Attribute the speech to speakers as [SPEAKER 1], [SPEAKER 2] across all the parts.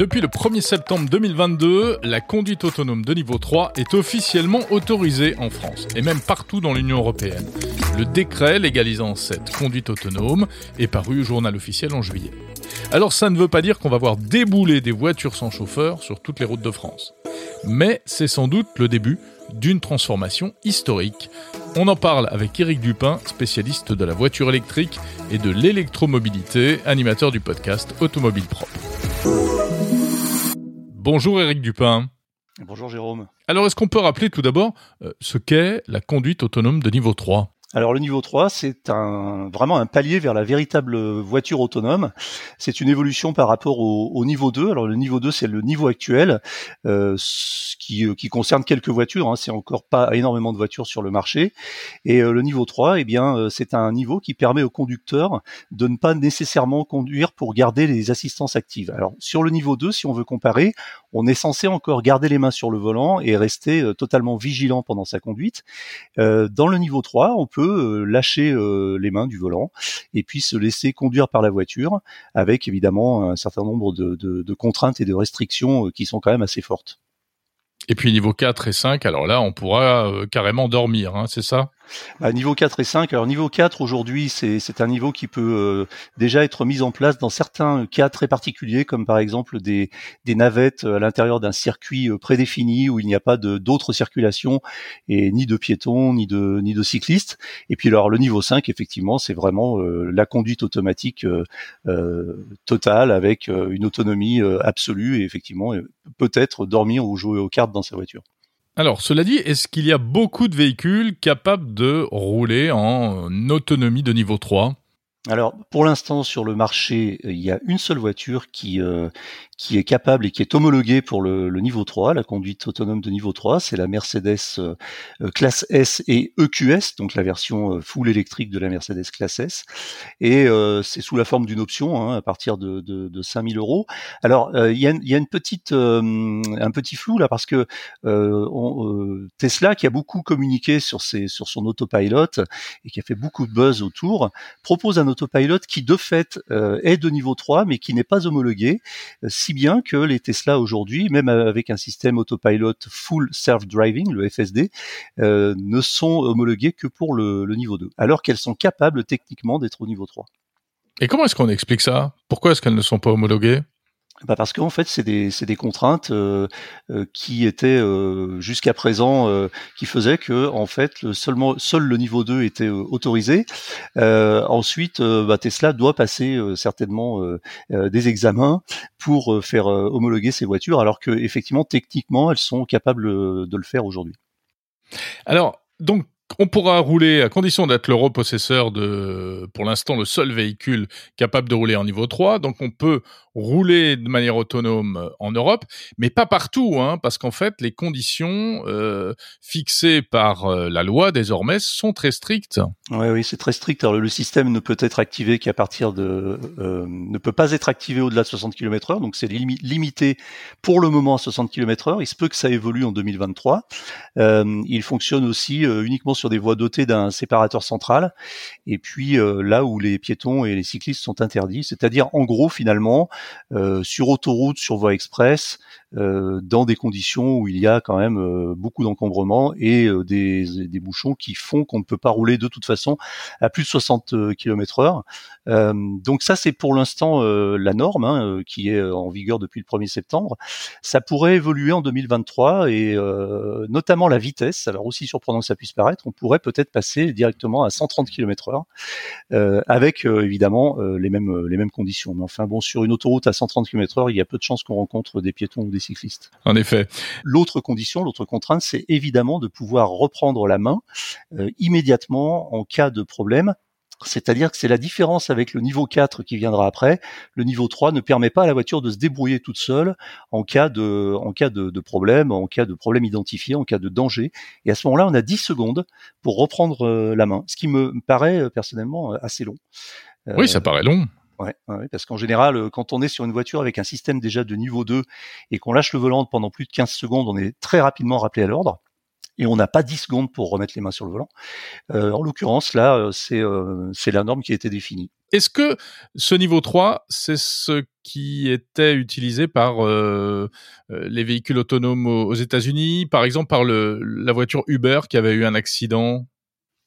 [SPEAKER 1] Depuis le 1er septembre 2022, la conduite autonome de niveau 3 est officiellement autorisée en France et même partout dans l'Union européenne. Le décret légalisant cette conduite autonome est paru au journal officiel en juillet. Alors ça ne veut pas dire qu'on va voir débouler des voitures sans chauffeur sur toutes les routes de France. Mais c'est sans doute le début d'une transformation historique. On en parle avec Eric Dupin, spécialiste de la voiture électrique et de l'électromobilité, animateur du podcast Automobile Propre. Bonjour Eric Dupin.
[SPEAKER 2] Bonjour Jérôme.
[SPEAKER 1] Alors est-ce qu'on peut rappeler tout d'abord euh, ce qu'est la conduite autonome de niveau 3
[SPEAKER 2] alors le niveau 3, c'est vraiment un palier vers la véritable voiture autonome. C'est une évolution par rapport au, niveau 2. Alors le niveau 2, c'est le niveau actuel, euh, qui, euh, qui, concerne quelques voitures. Hein. C'est encore pas énormément de voitures sur le marché. Et euh, le niveau 3, eh bien, euh, c'est un niveau qui permet au conducteur de ne pas nécessairement conduire pour garder les assistances actives. Alors sur le niveau 2, si on veut comparer, on est censé encore garder les mains sur le volant et rester totalement vigilant pendant sa conduite. dans le niveau 3, on peut euh, lâcher euh, les mains du volant et puis se laisser conduire par la voiture avec évidemment un certain nombre de contraintes et de restrictions euh, qui sont quand même assez fortes.
[SPEAKER 1] Et puis niveau 4 et 5, alors là, on pourra euh, carrément dormir, hein, c'est ça?
[SPEAKER 2] Bah, Niveau 4 et 5, alors niveau 4 aujourd'hui, c'est un niveau qui peut euh, déjà être mis en place dans certains cas très particuliers, comme par exemple des, navettes à l'intérieur d'un circuit euh, prédéfini où il n'y a pas d'autres circulations et ni de piétons, ni de, ni de cyclistes. Et puis alors le niveau 5, effectivement, c'est vraiment la conduite automatique totale avec une autonomie absolue et effectivement peut-être dormir ou jouer aux cartes sa voiture.
[SPEAKER 1] Alors, cela dit, est-ce qu'il y a beaucoup de véhicules capables de rouler en autonomie de niveau 3
[SPEAKER 2] alors, pour l'instant, sur le marché, il y a une seule voiture qui, euh, qui est capable et qui est homologuée pour le, niveau 3, la conduite autonome de niveau 3. C'est la Mercedes euh, euh, classe S et EQS, donc la version full électrique de la Mercedes classe S. Et c'est sous la forme d'une option hein, à partir de, de, de 5000 euros. Alors, il y, a, y a une petite, un petit flou là parce que Tesla, qui a beaucoup communiqué sur, ses, sur son autopilot et qui a fait beaucoup de buzz autour, propose un autopilot qui de fait euh, est de niveau 3 mais qui n'est pas homologué, euh, si bien que les Tesla aujourd'hui, même avec un système autopilot full self-driving, le FSD, euh, ne sont homologués que pour le, le niveau 2, alors qu'elles sont capables techniquement d'être au niveau 3.
[SPEAKER 1] Et comment est-ce qu'on explique ça? Pourquoi est-ce qu'elles ne sont pas homologuées?
[SPEAKER 2] Bah parce qu'en fait, c'est des, des contraintes euh, euh, qui étaient euh, jusqu'à présent, qui faisaient que en fait, le, seulement seul le niveau 2 était autorisé. ensuite, bah, Tesla doit passer certainement des examens pour faire homologuer ses voitures, alors que effectivement, techniquement, elles sont capables de le faire aujourd'hui.
[SPEAKER 1] Alors, donc on pourra rouler à condition d'être le repossesseur de, pour l'instant, le seul véhicule capable de rouler en niveau 3. Donc, on peut rouler de manière autonome euh, en Europe, mais pas partout, hein, parce qu'en fait, les conditions euh, fixées par euh, la loi désormais sont très strictes.
[SPEAKER 2] Oui, oui, c'est très strict. Alors, le système ne peut être activé qu'à partir de, ne peut pas être activé au-delà de 60 km/h, donc c'est limité pour le moment à 60 km/h. Il se peut que ça évolue en 2023. il fonctionne aussi uniquement sur des voies dotées d'un séparateur central, et puis là où les piétons et les cyclistes sont interdits, c'est-à-dire en gros finalement euh, sur autoroute, sur voie express, euh, dans des conditions où il y a quand même euh, beaucoup d'encombrement et des, bouchons qui font qu'on ne peut pas rouler de toute façon à plus de 60 km/h. donc ça, c'est pour l'instant la norme hein, qui est en vigueur depuis le 1er septembre. Ça pourrait évoluer en 2023 et notamment la vitesse. Alors aussi surprenant que ça puisse paraître, on pourrait peut-être passer directement à 130 km/h avec évidemment les mêmes les mêmes conditions. Mais enfin bon, sur une autoroute route à 130 km/h, il y a peu de chances qu'on rencontre des piétons ou des cyclistes.
[SPEAKER 1] En effet.
[SPEAKER 2] L'autre condition, l'autre contrainte, c'est évidemment de pouvoir reprendre la main euh, immédiatement en cas de problème c'est-à-dire que c'est la différence avec le niveau 4 qui viendra après. Le niveau 3 ne permet pas à la voiture de se débrouiller toute seule en cas de, en cas de, de problème, en cas de problème identifié, en cas de danger. Et à ce moment-là, on a 10 secondes pour reprendre euh, la main, ce qui me paraît euh, personnellement assez long.
[SPEAKER 1] Oui, ça paraît long.
[SPEAKER 2] Ouais, parce qu'en général, euh, quand on est sur une voiture avec un système déjà de niveau 2 et qu'on lâche le volant pendant plus de 15 secondes, on est très rapidement rappelé à l'ordre et on n'a pas 10 secondes pour remettre les mains sur le volant. Euh, en l'occurrence, là, euh, c'est la norme qui a été définie.
[SPEAKER 1] Est-ce que ce niveau 3, c'est ce qui était utilisé par les véhicules autonomes aux, États-Unis, par exemple par le, la voiture Uber qui avait eu un accident?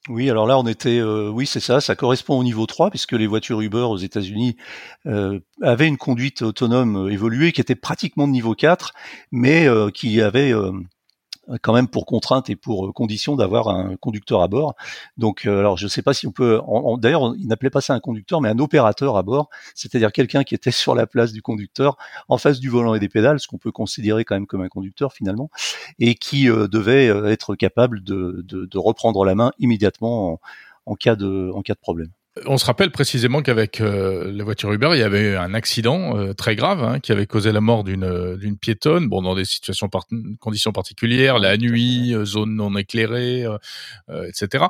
[SPEAKER 2] Oui, alors là, on était, euh, oui, c'est ça, ça correspond au niveau 3, puisque les voitures Uber aux États-Unis euh, avaient une conduite autonome évoluée qui était pratiquement de niveau 4, mais qui avait quand même pour contrainte et pour euh, condition d'avoir un conducteur à bord. Donc, euh, alors je ne sais pas si on peut. D'ailleurs, il n'appelait pas ça un conducteur, mais un opérateur à bord, c'est-à-dire quelqu'un qui était sur la place du conducteur, en face du volant et des pédales, ce qu'on peut considérer quand même comme un conducteur finalement, et qui euh, devait être capable de, reprendre la main immédiatement en cas de problème.
[SPEAKER 1] On se rappelle précisément qu'avec euh, la voiture Uber, il y avait eu un accident euh, très grave hein, qui avait causé la mort d'une euh, d'une piétonne. Bon, dans des situations conditions particulières, la nuit, zone non éclairée, etc.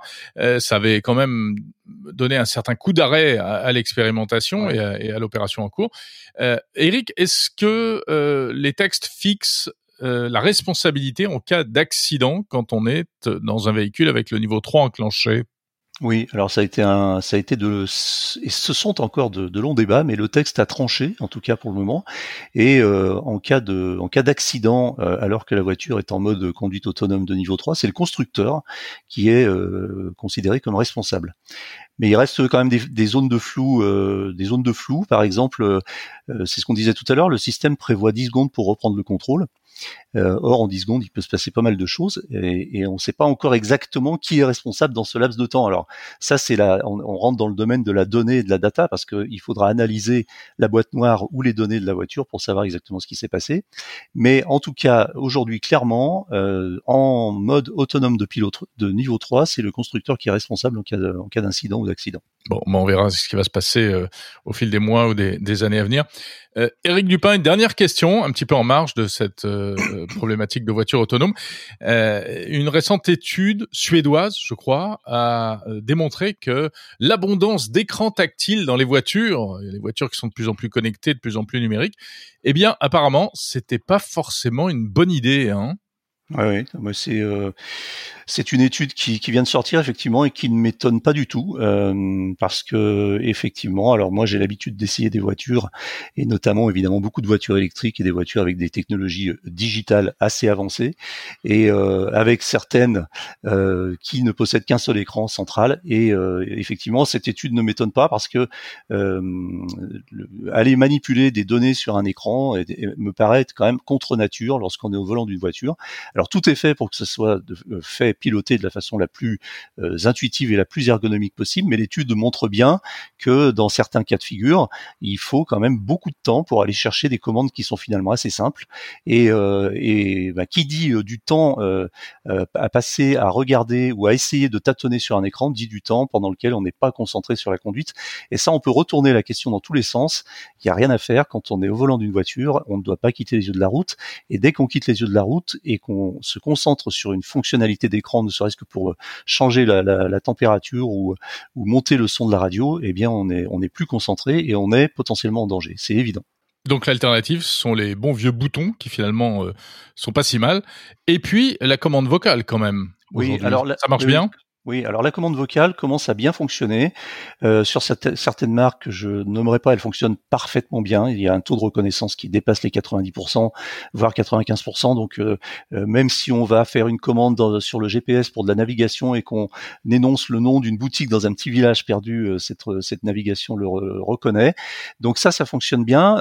[SPEAKER 1] ça avait quand même donné un certain coup d'arrêt à, l'expérimentation et à, à l'opération en cours. Eric, est-ce que les textes fixent la responsabilité en cas d'accident quand on est dans un véhicule avec le niveau 3 enclenché?
[SPEAKER 2] Oui, alors ça a été un, ça a été de, et ce sont encore de, longs débats, mais le texte a tranché, en tout cas pour le moment. Et euh, en cas de, en cas d'accident, euh, alors que la voiture est en mode conduite autonome de niveau 3, c'est le constructeur qui est euh, considéré comme responsable. Mais il reste quand même des, zones de flou, des zones de flou. Par exemple, c'est ce qu'on disait tout à l'heure, le système prévoit 10 secondes pour reprendre le contrôle. Euh, or, en 10 secondes, il peut se passer pas mal de choses et, on ne sait pas encore exactement qui est responsable dans ce laps de temps. Alors, ça, c'est là, on, rentre dans le domaine de la donnée et de la data parce qu'il faudra analyser la boîte noire ou les données de la voiture pour savoir exactement ce qui s'est passé. Mais en tout cas, aujourd'hui, clairement, euh, en mode autonome de pilote de niveau 3, c'est le constructeur qui est responsable en cas, d'incident ou d'accident.
[SPEAKER 1] Bon, on verra ce qui va se passer euh, au fil des mois ou des années à venir. Euh, Eric Dupin, une dernière question, un petit peu en marge de cette euh, problématique de voiture autonome. Euh, une récente étude suédoise, je crois, a démontré que l'abondance d'écrans tactiles dans les voitures, les voitures qui sont de plus en plus connectées, de plus en plus numériques, eh bien, apparemment, c'était pas forcément une bonne idée. Hein
[SPEAKER 2] oui, oui. c'est euh, c'est une étude qui, vient de sortir effectivement et qui ne m'étonne pas du tout euh, parce que effectivement, alors moi j'ai l'habitude d'essayer des voitures et notamment évidemment beaucoup de voitures électriques et des voitures avec des technologies euh, digitales assez avancées et euh, avec certaines qui ne possèdent qu'un seul écran central et effectivement cette étude ne m'étonne pas parce que aller manipuler des données sur un écran me paraît quand même contre nature lorsqu'on est au volant d'une voiture. Alors tout est fait pour que ce soit fait piloter de la façon la plus euh, intuitive et la plus ergonomique possible, mais l'étude montre bien que dans certains cas de figure, il faut quand même beaucoup de temps pour aller chercher des commandes qui sont finalement assez simples. Et, euh, bah, qui dit du temps à passer à regarder ou à essayer de tâtonner sur un écran, dit du temps pendant lequel on n'est pas concentré sur la conduite. Et ça, on peut retourner la question dans tous les sens. Il n'y a rien à faire quand on est au volant d'une voiture, on ne doit pas quitter les yeux de la route. Et dès qu'on quitte les yeux de la route et qu'on se concentre sur une fonctionnalité d'écran, ne serait-ce que pour euh, changer la, température ou, monter le son de la radio, eh bien on est, on est plus concentré et on est potentiellement en danger. C'est évident.
[SPEAKER 1] Donc l'alternative ce sont les bons vieux boutons qui finalement euh, sont pas si mal. Et puis la commande vocale quand même. Oui, alors ça marche bien?
[SPEAKER 2] Oui, alors la commande vocale commence à bien fonctionner. Euh, sur certaines marques, je nommerai pas, elle fonctionne parfaitement bien. Il y a un taux de reconnaissance qui dépasse les 90%, voire 95%. Donc euh, euh, même si on va faire une commande sur le GPS pour de la navigation et qu'on énonce le nom d'une boutique dans un petit village perdu, cette, navigation le reconnaît. Donc ça, ça fonctionne bien.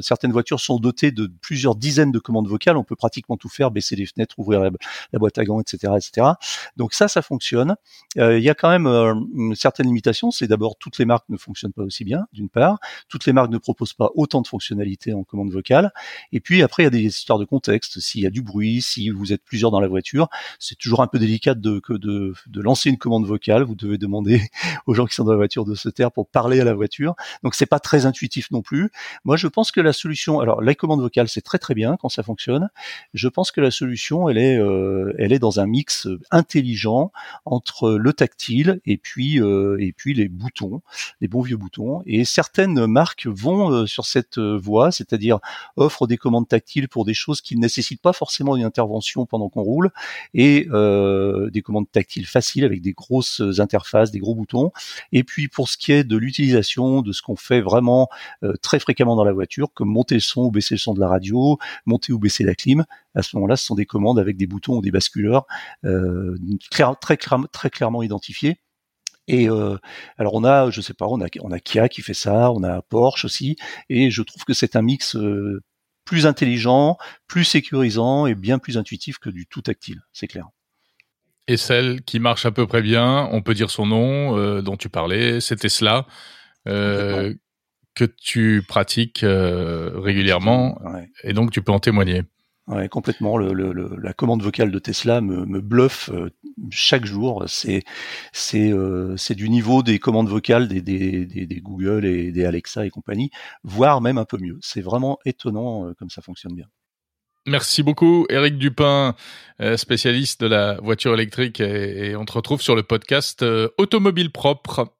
[SPEAKER 2] certaines voitures sont dotées de plusieurs dizaines de commandes vocales. On peut pratiquement tout faire, baisser les fenêtres, ouvrir la boîte à gants, etc., etc. Donc ça, ça fonctionne euh, il y a quand même euh, une certaine limitation. C'est d'abord toutes les marques ne fonctionnent pas aussi bien, d'une part. Toutes les marques ne proposent pas autant de fonctionnalités en commande vocale. Et puis après, il y a des histoires de contexte. S'il y a du bruit, si vous êtes plusieurs dans la voiture, c'est toujours un peu délicat de, de, de lancer une commande vocale. Vous devez demander aux gens qui sont dans la voiture de se taire pour parler à la voiture. Donc c'est pas très intuitif non plus. Moi, je pense que la solution, alors la commande vocale, c'est très très bien quand ça fonctionne. Je pense que la solution, elle est, euh, elle est dans un mix intelligent entre le tactile et puis et puis les boutons, les bons vieux boutons. Et certaines marques vont sur cette voie, c'est-à-dire offrent des commandes tactiles pour des choses qui ne nécessitent pas forcément une intervention pendant qu'on roule et des commandes tactiles faciles avec des grosses interfaces, des gros boutons. Et puis pour ce qui est de l'utilisation de ce qu'on fait vraiment très fréquemment dans la voiture, comme monter le son ou baisser le son de la radio, monter ou baisser la clim. À ce moment-là, ce sont des commandes avec des boutons ou des basculeurs euh, très, très clairement identifiés. Et euh, alors on a, je sais pas, on a, on a Kia qui fait ça, on a Porsche aussi, et je trouve que c'est un mix euh, plus intelligent, plus sécurisant et bien plus intuitif que du tout tactile, c'est clair.
[SPEAKER 1] Et celle qui marche à peu près bien, on peut dire son nom dont tu parlais, c'est Tesla que tu pratiques régulièrement et donc tu peux en témoigner.
[SPEAKER 2] Ouais, complètement. La commande vocale de Tesla me, me bluffe euh, chaque jour. Euh, c'est du niveau des commandes vocales des, Google et des Alexa et compagnie, voire même un peu mieux. C'est vraiment étonnant comme ça fonctionne bien.
[SPEAKER 1] Merci beaucoup, Eric Dupin, spécialiste de la voiture électrique, et, et on te retrouve sur le podcast Automobile Propre.